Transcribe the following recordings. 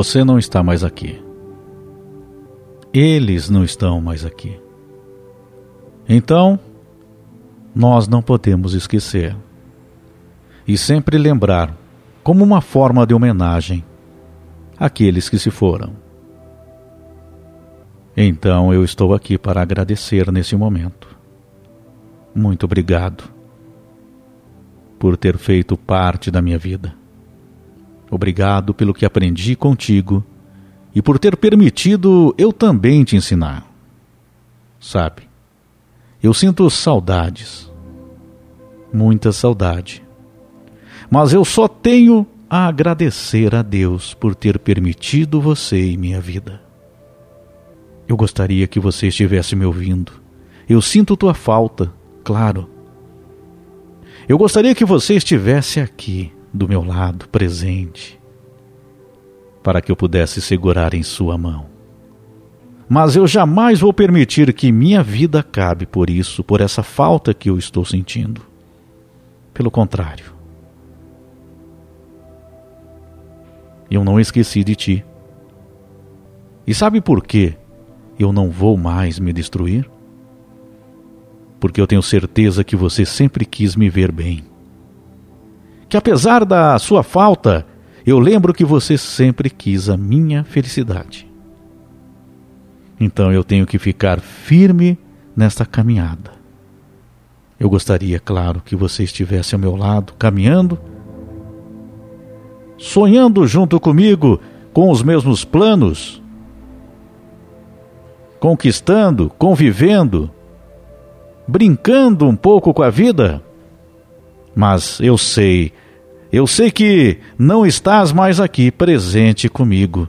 Você não está mais aqui. Eles não estão mais aqui. Então, nós não podemos esquecer e sempre lembrar, como uma forma de homenagem, aqueles que se foram. Então eu estou aqui para agradecer nesse momento. Muito obrigado por ter feito parte da minha vida. Obrigado pelo que aprendi contigo e por ter permitido eu também te ensinar. Sabe, eu sinto saudades, muita saudade. Mas eu só tenho a agradecer a Deus por ter permitido você em minha vida. Eu gostaria que você estivesse me ouvindo. Eu sinto tua falta, claro. Eu gostaria que você estivesse aqui, do meu lado, presente, para que eu pudesse segurar em sua mão. Mas eu jamais vou permitir que minha vida acabe por isso, por essa falta que eu estou sentindo. Pelo contrário, eu não esqueci de ti. E sabe por quê eu não vou mais me destruir? Porque eu tenho certeza que você sempre quis me ver bem. Que apesar da sua falta, eu lembro que você sempre quis a minha felicidade. Então eu tenho que ficar firme nesta caminhada. Eu gostaria, claro, que você estivesse ao meu lado, caminhando, sonhando junto comigo com os mesmos planos, conquistando, convivendo, brincando um pouco com a vida. Mas eu sei, eu sei que não estás mais aqui presente comigo.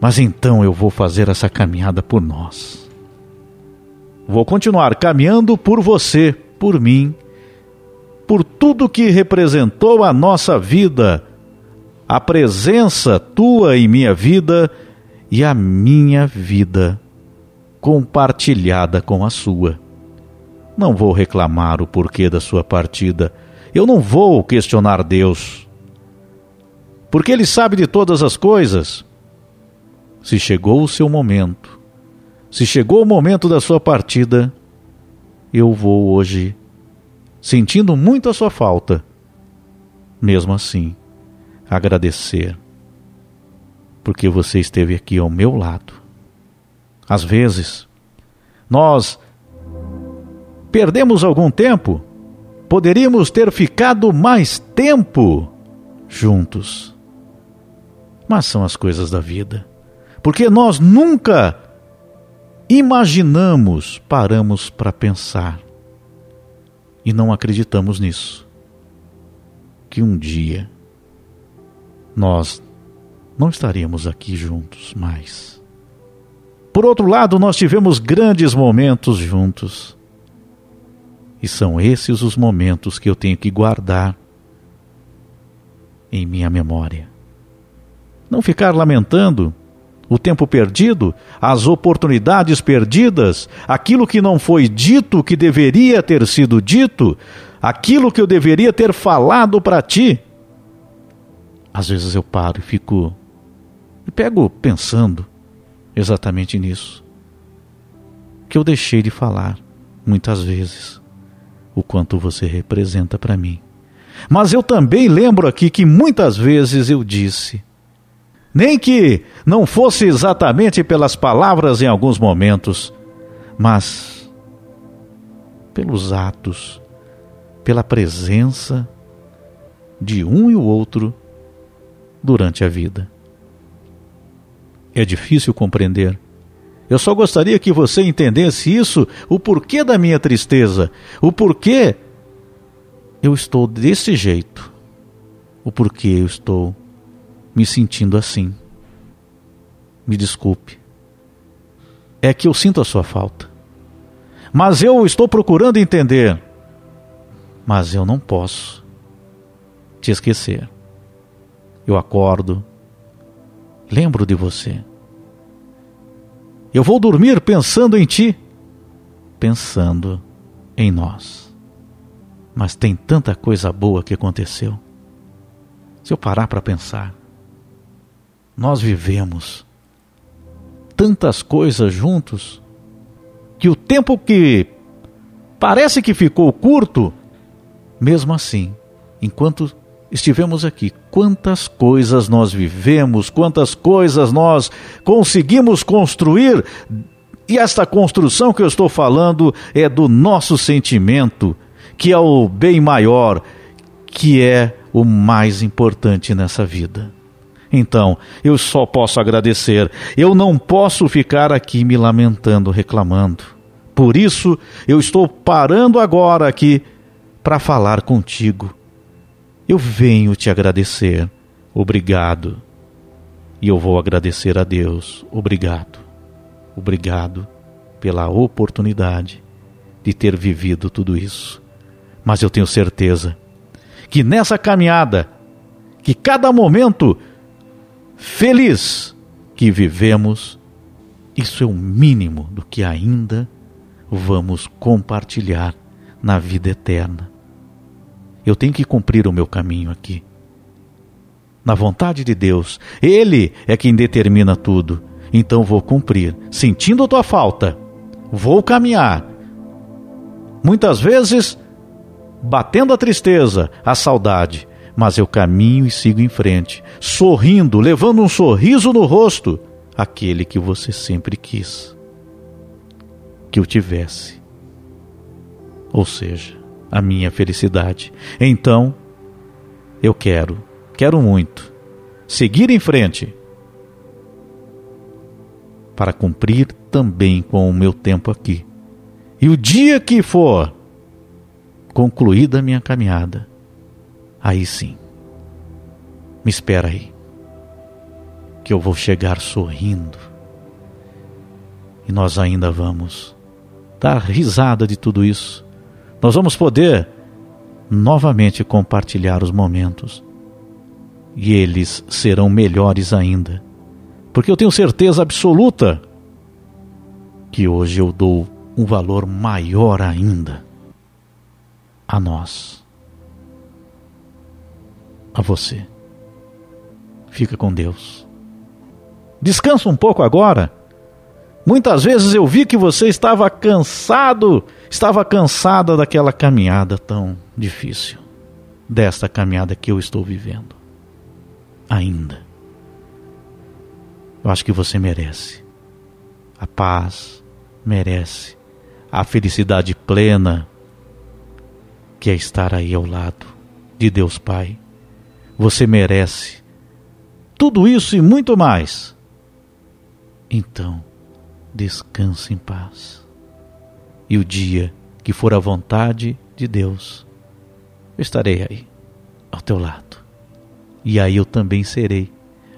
Mas então eu vou fazer essa caminhada por nós. Vou continuar caminhando por você, por mim, por tudo que representou a nossa vida, a presença tua em minha vida e a minha vida compartilhada com a sua. Não vou reclamar o porquê da sua partida. Eu não vou questionar Deus. Porque Ele sabe de todas as coisas. Se chegou o seu momento, se chegou o momento da sua partida, eu vou hoje, sentindo muito a sua falta, mesmo assim, agradecer, porque você esteve aqui ao meu lado às vezes, nós perdemos algum tempo, poderíamos ter ficado mais tempo juntos. Mas são as coisas da vida. Porque nós nunca imaginamos, paramos para pensar e não acreditamos nisso. Que um dia nós não estaríamos aqui juntos mais. Por outro lado, nós tivemos grandes momentos juntos. E são esses os momentos que eu tenho que guardar em minha memória. Não ficar lamentando o tempo perdido, as oportunidades perdidas, aquilo que não foi dito que deveria ter sido dito, aquilo que eu deveria ter falado para ti. Às vezes eu paro e fico e pego pensando exatamente nisso. Que eu deixei de falar muitas vezes o quanto você representa para mim. Mas eu também lembro aqui que muitas vezes eu disse, nem que não fosse exatamente pelas palavras em alguns momentos, mas pelos atos, pela presença de um e o outro durante a vida. É difícil compreender. Eu só gostaria que você entendesse isso, o porquê da minha tristeza, o porquê eu estou desse jeito, o porquê eu estou me sentindo assim. Me desculpe. É que eu sinto a sua falta. Mas eu estou procurando entender. Mas eu não posso te esquecer. Eu acordo, lembro de você. Eu vou dormir pensando em ti, pensando em nós. Mas tem tanta coisa boa que aconteceu. Se eu parar para pensar, nós vivemos tantas coisas juntos que o tempo que parece que ficou curto, mesmo assim, enquanto estivemos aqui, quantas coisas nós vivemos, quantas coisas nós conseguimos construir, e esta construção que eu estou falando é do nosso sentimento, que é o bem maior, que é o mais importante nessa vida. Então, eu só posso agradecer. Eu não posso ficar aqui me lamentando, reclamando. Por isso, eu estou parando agora aqui para falar contigo. Eu venho te agradecer. Obrigado. E eu vou agradecer a Deus. Obrigado. Obrigado pela oportunidade de ter vivido tudo isso. Mas eu tenho certeza que nessa caminhada, que cada momento feliz que vivemos, isso é o mínimo do que ainda vamos compartilhar na vida eterna. Eu tenho que cumprir o meu caminho aqui. Na vontade de Deus, Ele é quem determina tudo. Então vou cumprir, sentindo tua falta, vou caminhar. Muitas vezes, batendo a tristeza, a saudade, mas eu caminho e sigo em frente, sorrindo, levando um sorriso no rosto, aquele que você sempre quis que eu tivesse. Ou seja, a minha felicidade. Então, eu quero, quero muito, seguir em frente para cumprir também com o meu tempo aqui. E o dia que for concluída a minha caminhada, aí sim. Me espera aí. Que eu vou chegar sorrindo. E nós ainda vamos dar risada de tudo isso. Nós vamos poder novamente compartilhar os momentos. E eles serão melhores ainda. Porque eu tenho certeza absoluta que hoje eu dou um valor maior ainda a nós a você. Fica com Deus. Descansa um pouco agora. Muitas vezes eu vi que você estava cansado, estava cansada daquela caminhada tão difícil, desta caminhada que eu estou vivendo. Ainda. Eu acho que você merece a paz, merece a felicidade plena, que é estar aí ao lado de Deus Pai você merece tudo isso e muito mais. Então, descanse em paz. E o dia que for a vontade de Deus, eu estarei aí, ao teu lado. E aí eu também serei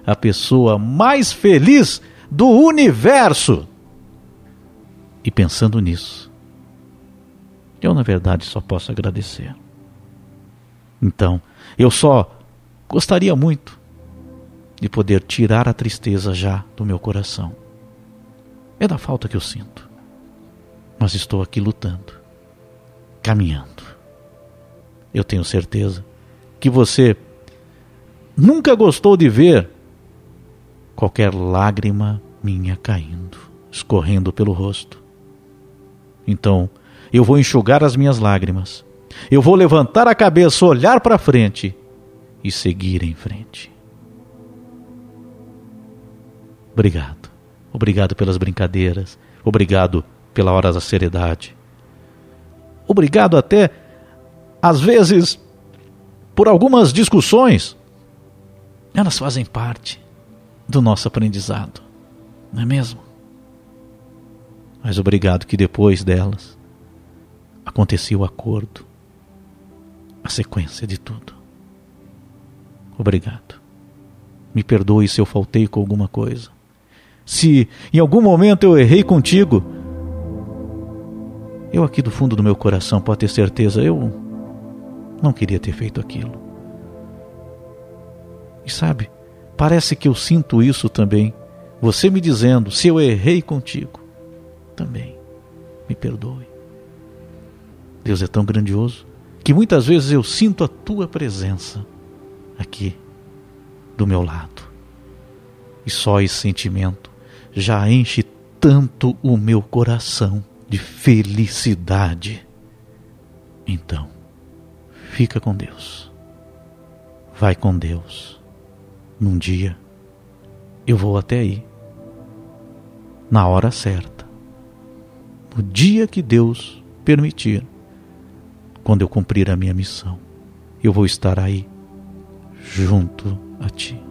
a pessoa mais feliz do universo. E pensando nisso, eu na verdade só posso agradecer. Então, eu só Gostaria muito de poder tirar a tristeza já do meu coração. É da falta que eu sinto. Mas estou aqui lutando, caminhando. Eu tenho certeza que você nunca gostou de ver qualquer lágrima minha caindo, escorrendo pelo rosto. Então, eu vou enxugar as minhas lágrimas. Eu vou levantar a cabeça, olhar para frente e seguir em frente. Obrigado. Obrigado pelas brincadeiras. Obrigado pela hora da seriedade. Obrigado até, às vezes, por algumas discussões. Elas fazem parte do nosso aprendizado, não é mesmo? Mas obrigado que depois delas acontecia o acordo, a sequência de tudo. Obrigado. Me perdoe se eu faltei com alguma coisa. Se em algum momento eu errei contigo, eu aqui do fundo do meu coração pode ter certeza, eu não queria ter feito aquilo. E sabe, parece que eu sinto isso também. Você me dizendo, se eu errei contigo, também me perdoe. Deus é tão grandioso que muitas vezes eu sinto a tua presença aqui do meu lado. E só esse sentimento já enche tanto o meu coração de felicidade. Então, fica com Deus. Vai com Deus. Num dia, eu vou até aí. Na hora certa. No dia que Deus permitir. Quando eu cumprir a minha missão, eu vou estar aí, junto a Ti.